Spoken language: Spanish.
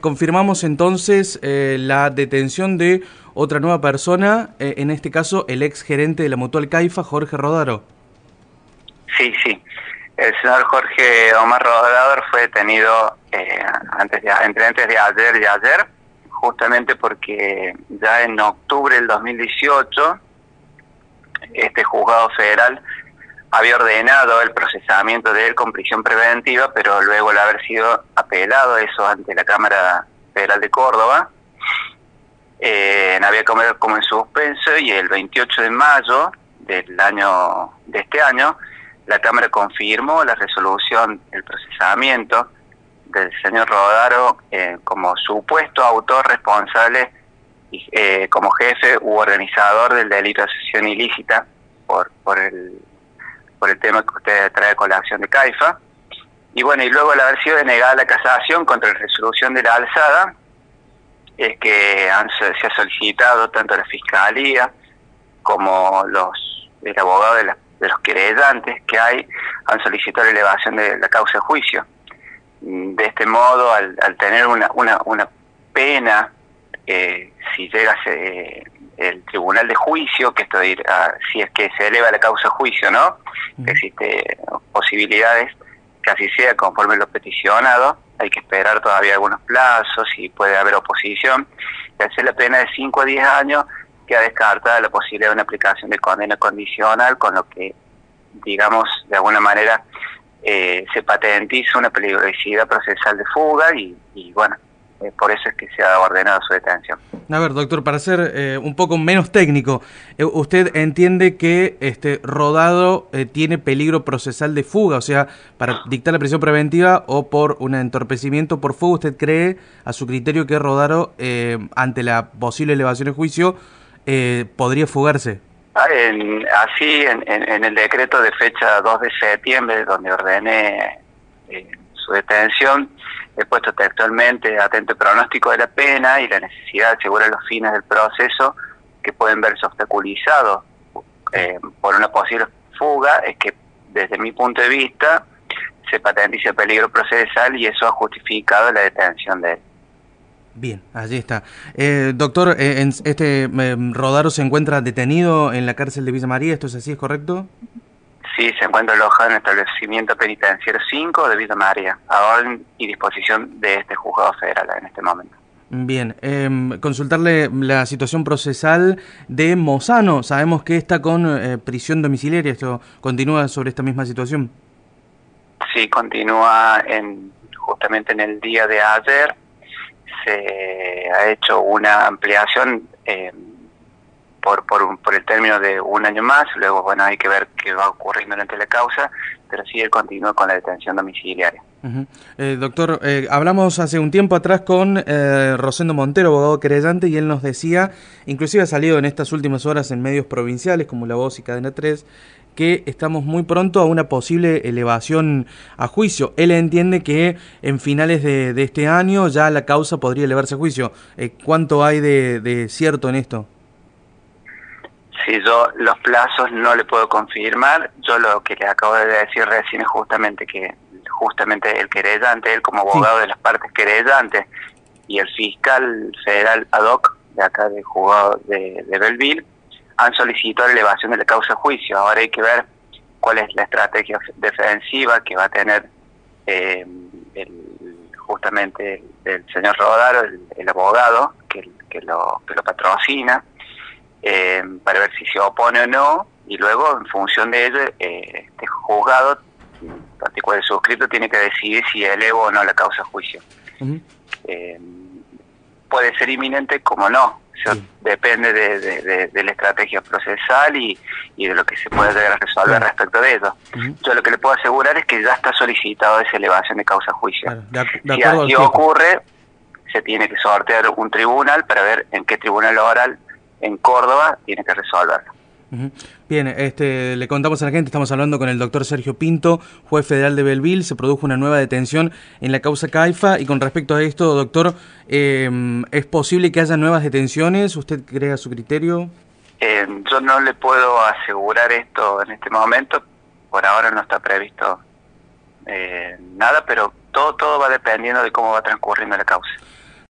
Confirmamos entonces eh, la detención de otra nueva persona, eh, en este caso el ex gerente de la Mutual Caifa, Jorge Rodaro. Sí, sí. El señor Jorge Omar Rodaro fue detenido eh, antes de, entre antes de ayer y ayer, justamente porque ya en octubre del 2018 este juzgado federal había ordenado el procesamiento de él con prisión preventiva, pero luego al haber sido apelado eso ante la Cámara Federal de Córdoba, eh, había comido como en suspenso y el 28 de mayo del año de este año la Cámara confirmó la resolución, el procesamiento del señor Rodaro eh, como supuesto autor responsable eh, como jefe u organizador del delito de asociación ilícita por, por el por el tema que usted trae con la acción de CAIFA. Y bueno, y luego al haber sido denegada la casación contra la resolución de la alzada, es que se ha solicitado tanto la Fiscalía como los el abogado de, los querellantes que hay, han solicitado la elevación de la causa de juicio. De este modo, al, tener una, una pena, eh, si llega eh, el tribunal de juicio, que esto si es que se eleva la causa a juicio, ¿no? Existe posibilidades que así sea conforme lo peticionado, hay que esperar todavía algunos plazos y puede haber oposición. Y hace la pena de 5 a 10 años queda descartada la posibilidad de una aplicación de condena condicional, con lo que, digamos, de alguna manera eh, se patentiza una peligrosidad procesal de fuga y, y bueno, eh, por eso es que se ha ordenado su detención. A ver, doctor, para ser eh, un poco menos técnico, eh, ¿usted entiende que este Rodado tiene peligro procesal de fuga? O sea, para dictar la prisión preventiva o por un entorpecimiento por fuga, ¿usted cree a su criterio que Rodado, ante la posible elevación de juicio, podría fugarse? Ah, así, en, el decreto de fecha 2 de septiembre, donde ordené su detención, he puesto textualmente atento pronóstico de la pena y la necesidad de asegurar los fines del proceso que pueden verse obstaculizados eh, por una posible fuga, es que desde mi punto de vista se patentiza el peligro procesal y eso ha justificado la detención de él. Bien, allí está. Eh, doctor, eh, ¿este Rodaro se encuentra detenido en la cárcel de Villa María? ¿Esto es así, es correcto? Sí, se encuentra alojado en el establecimiento penitenciario 5 de Villa María, a orden y disposición de este juzgado federal en este momento. Bien, eh, consultarle la situación procesal de Mozano. Sabemos que está con eh, prisión domiciliaria. ¿Esto continúa sobre esta misma situación? Sí, continúa en, justamente en el día de ayer. Se ha hecho una ampliación. Eh, por, por, el término de un año más, luego bueno hay que ver qué va ocurriendo durante la causa, pero sí él continúa con la detención domiciliaria. eh, doctor, eh, hablamos hace un tiempo atrás con eh, Rosendo Montero, abogado querellante, y él nos decía, inclusive ha salido en estas últimas horas en medios provinciales como La Voz y Cadena 3, que estamos muy pronto a una posible elevación a juicio. Él entiende que en finales de, este año ya la causa podría elevarse a juicio. Eh, ¿Cuánto hay de cierto en esto? Si yo los plazos no le puedo confirmar, yo lo que le acabo de decir recién es justamente que justamente el querellante, él como abogado de las partes querellantes y el fiscal federal ad hoc de acá del juzgado de, de Belleville han solicitado la elevación de la causa de juicio. Ahora hay que ver cuál es la estrategia defensiva que va a tener eh, justamente el, señor Rodaro, el, abogado que, que, lo, que lo patrocina eh, para ver si se opone o no, y luego en función de ello, eh, este juzgado, en particular el suscrito, tiene que decidir si elevo o no la causa a juicio. eh, puede ser inminente como no, depende de, de, la estrategia procesal y, y, de lo que se puede resolver respecto de ello. Yo lo que le puedo asegurar es que ya está solicitado esa elevación de causa a juicio. si así ocurre, se tiene que sortear un tribunal para ver en qué tribunal oral en Córdoba tiene que resolverlo. Bien, este, le contamos a la gente, estamos hablando con el doctor Sergio Pinto, juez federal de Belville, se produjo una nueva detención en la causa CAIFA y con respecto a esto, doctor, eh, ¿es posible que haya nuevas detenciones? ¿Usted crea su criterio? Eh, yo no le puedo asegurar esto en este momento, por ahora no está previsto eh, nada, pero todo, todo va dependiendo de cómo va transcurriendo la causa.